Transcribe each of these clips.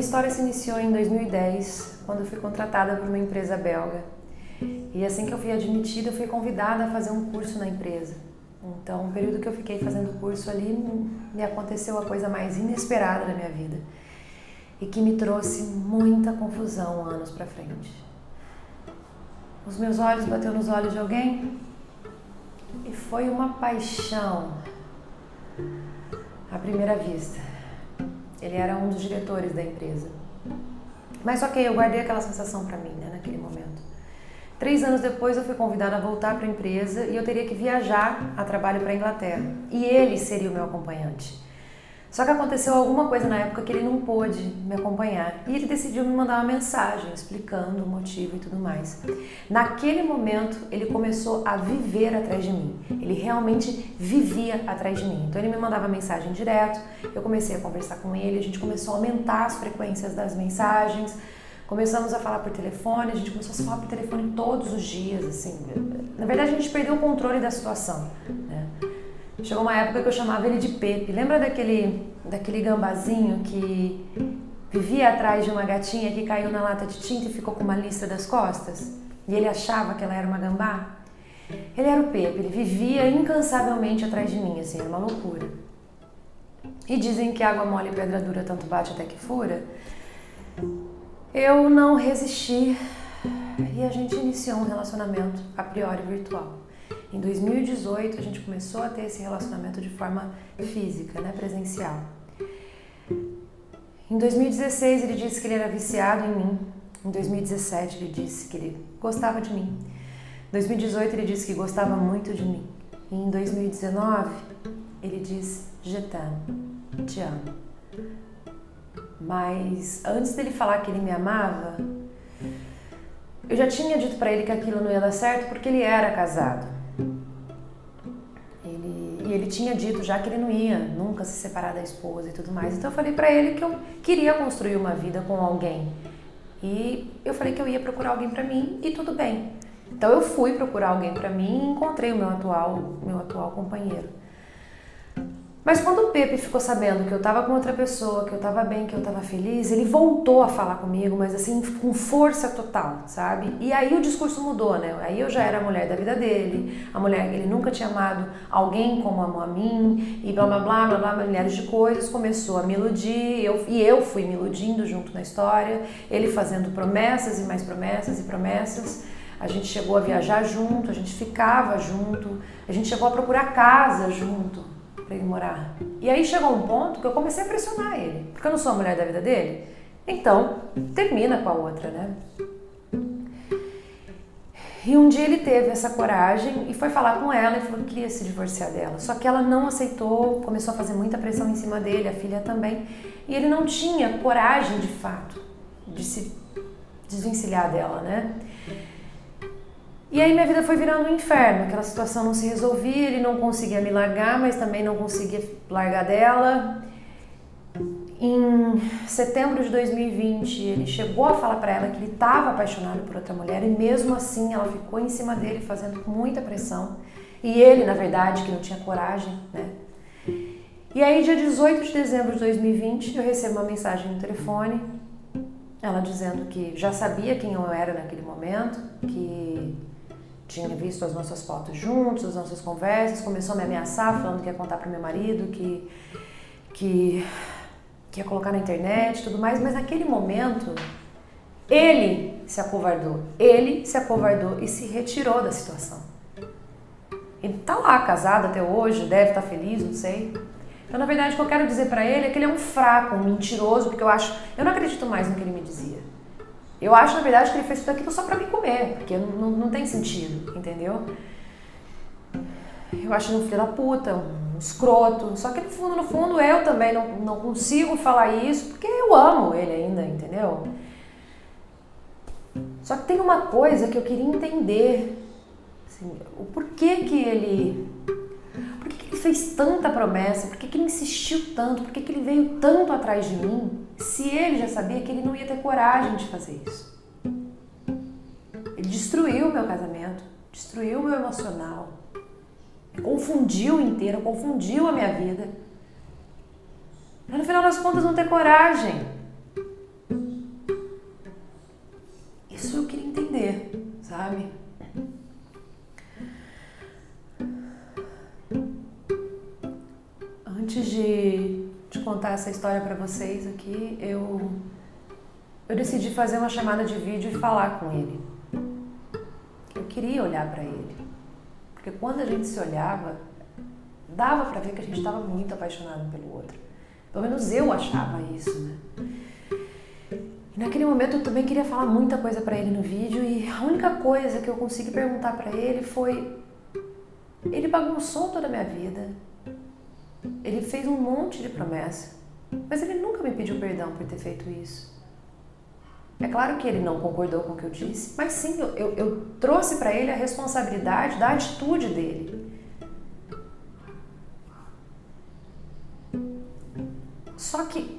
minha história se iniciou em 2010, quando eu fui contratada por uma empresa belga. E assim que eu fui admitida, eu fui convidada a fazer um curso na empresa. Então, o período que eu fiquei fazendo o curso ali, me aconteceu a coisa mais inesperada da minha vida e que me trouxe muita confusão anos para frente. Os meus olhos bateu nos olhos de alguém e foi uma paixão à primeira vista. Ele era um dos diretores da empresa. Mas ok, eu guardei aquela sensação para mim, né, naquele momento. Três anos depois eu fui convidada a voltar para a empresa e eu teria que viajar a trabalho para a Inglaterra. E ele seria o meu acompanhante. Só que aconteceu alguma coisa na época que ele não pôde me acompanhar e ele decidiu me mandar uma mensagem explicando o motivo e tudo mais. Naquele momento, ele começou a viver atrás de mim. Ele realmente vivia atrás de mim. Então ele me mandava mensagem direto, eu comecei a conversar com ele, a gente começou a aumentar as frequências das mensagens. Começamos a falar por telefone, a gente começou a falar por telefone todos os dias, assim. Na verdade, a gente perdeu o controle da situação? Chegou uma época que eu chamava ele de Pepe. Lembra daquele, daquele gambazinho que vivia atrás de uma gatinha que caiu na lata de tinta e ficou com uma lista das costas? E ele achava que ela era uma gambá? Ele era o Pepe, ele vivia incansavelmente atrás de mim, assim, era uma loucura. E dizem que água mole e pedra dura tanto bate até que fura. Eu não resisti e a gente iniciou um relacionamento a priori virtual. Em 2018, a gente começou a ter esse relacionamento de forma física, né, presencial. Em 2016, ele disse que ele era viciado em mim. Em 2017, ele disse que ele gostava de mim. Em 2018, ele disse que gostava muito de mim. E em 2019, ele disse: Je t'aime, te amo. Mas antes dele falar que ele me amava, eu já tinha dito para ele que aquilo não ia dar certo porque ele era casado. E ele tinha dito já que ele não ia nunca se separar da esposa e tudo mais. Então eu falei para ele que eu queria construir uma vida com alguém. E eu falei que eu ia procurar alguém para mim e tudo bem. Então eu fui procurar alguém para mim e encontrei o meu atual, meu atual companheiro. Mas quando o Pepe ficou sabendo que eu estava com outra pessoa, que eu estava bem, que eu estava feliz, ele voltou a falar comigo, mas assim, com força total, sabe? E aí o discurso mudou, né? Aí eu já era a mulher da vida dele, a mulher que ele nunca tinha amado alguém como amou a mim, e blá blá blá blá blá, milhares de coisas. Começou a me iludir, eu, e eu fui me iludindo junto na história, ele fazendo promessas e mais promessas e promessas. A gente chegou a viajar junto, a gente ficava junto, a gente chegou a procurar casa junto para ele morar. E aí chegou um ponto que eu comecei a pressionar ele, porque eu não sou a mulher da vida dele. Então, termina com a outra, né? E um dia ele teve essa coragem e foi falar com ela e falou que queria se divorciar dela. Só que ela não aceitou, começou a fazer muita pressão em cima dele, a filha também. E ele não tinha coragem de fato de se desvencilhar dela, né? E aí minha vida foi virando um inferno, aquela situação não se resolvia, ele não conseguia me largar, mas também não conseguia largar dela. Em setembro de 2020, ele chegou a falar para ela que ele estava apaixonado por outra mulher e mesmo assim ela ficou em cima dele fazendo muita pressão. E ele, na verdade, que não tinha coragem, né? E aí, dia 18 de dezembro de 2020, eu recebo uma mensagem no telefone, ela dizendo que já sabia quem eu era naquele momento, que tinha visto as nossas fotos juntos, as nossas conversas, começou a me ameaçar, falando que ia contar para meu marido, que, que, que ia colocar na internet tudo mais, mas naquele momento ele se acovardou, ele se acovardou e se retirou da situação. Ele tá lá, casado até hoje, deve estar tá feliz, não sei. Então, na verdade, o que eu quero dizer para ele é que ele é um fraco, um mentiroso, porque eu acho, eu não acredito mais no que ele me dizia. Eu acho, na verdade, que ele fez tudo aquilo só pra me comer, porque não, não, tem sentido, entendeu? Eu acho ele um filho da puta, um escroto. Só que no fundo, no fundo, eu também não, não consigo falar isso, porque eu amo ele ainda, entendeu? Só que tem uma coisa que eu queria entender. Assim, o porquê que ele fez tanta promessa? Por que, que ele insistiu tanto? Por que, que ele veio tanto atrás de mim? se ele já sabia que ele não ia ter coragem de fazer isso. Ele destruiu o meu casamento, destruiu o meu emocional, confundiu inteiro, confundiu a minha vida. Mas no final das contas não ter coragem. Contar essa história para vocês aqui, eu, eu decidi fazer uma chamada de vídeo e falar com ele. Eu queria olhar para ele. Porque quando a gente se olhava, dava para ver que a gente estava muito apaixonado pelo outro. Pelo menos eu achava isso, né? E naquele momento eu também queria falar muita coisa para ele no vídeo e a única coisa que eu consegui perguntar para ele foi ele bagunçou toda a minha vida. Ele fez um monte de promessa, mas ele nunca me pediu perdão por ter feito isso. É claro que ele não concordou com o que eu disse, mas sim, eu, eu, eu trouxe para ele a responsabilidade da atitude dele. Só que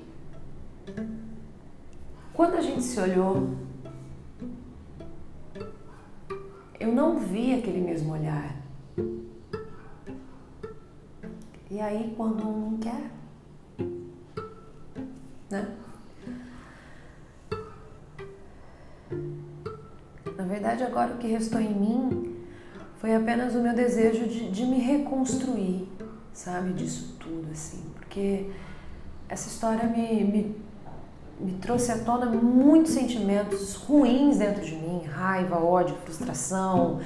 quando a gente se olhou, eu não vi aquele mesmo olhar. E aí quando um não quer, né? Na verdade, agora o que restou em mim foi apenas o meu desejo de, de me reconstruir, sabe, disso tudo, assim, porque essa história me, me, me trouxe à tona muitos sentimentos ruins dentro de mim raiva, ódio, frustração,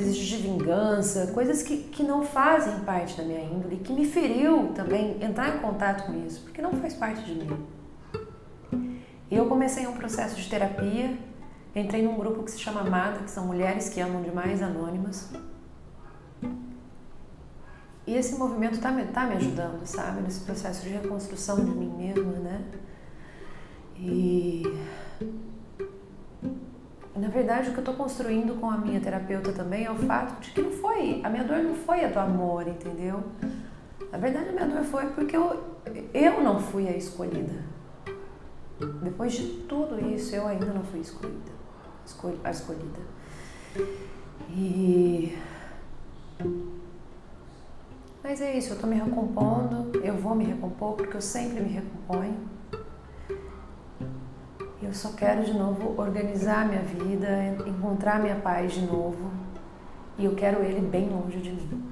desejo de vingança, coisas que, que não fazem parte da minha índole, que me feriu também entrar em contato com isso, porque não faz parte de mim. Eu comecei um processo de terapia, entrei num grupo que se chama Amada, que são mulheres que amam demais anônimas. E esse movimento está me, tá me ajudando, sabe? Nesse processo de reconstrução de mim mesma, né? Verdade, o que eu estou construindo com a minha terapeuta também é o fato de que não foi. A minha dor não foi a do amor, entendeu? Na verdade, a minha dor foi porque eu, eu não fui a escolhida. Depois de tudo isso, eu ainda não fui escolhida. Escol a escolhida. E mas é isso, eu estou me recompondo, eu vou me recompor porque eu sempre me recomponho. Eu só quero de novo organizar minha vida, encontrar minha paz de novo. E eu quero ele bem longe de mim.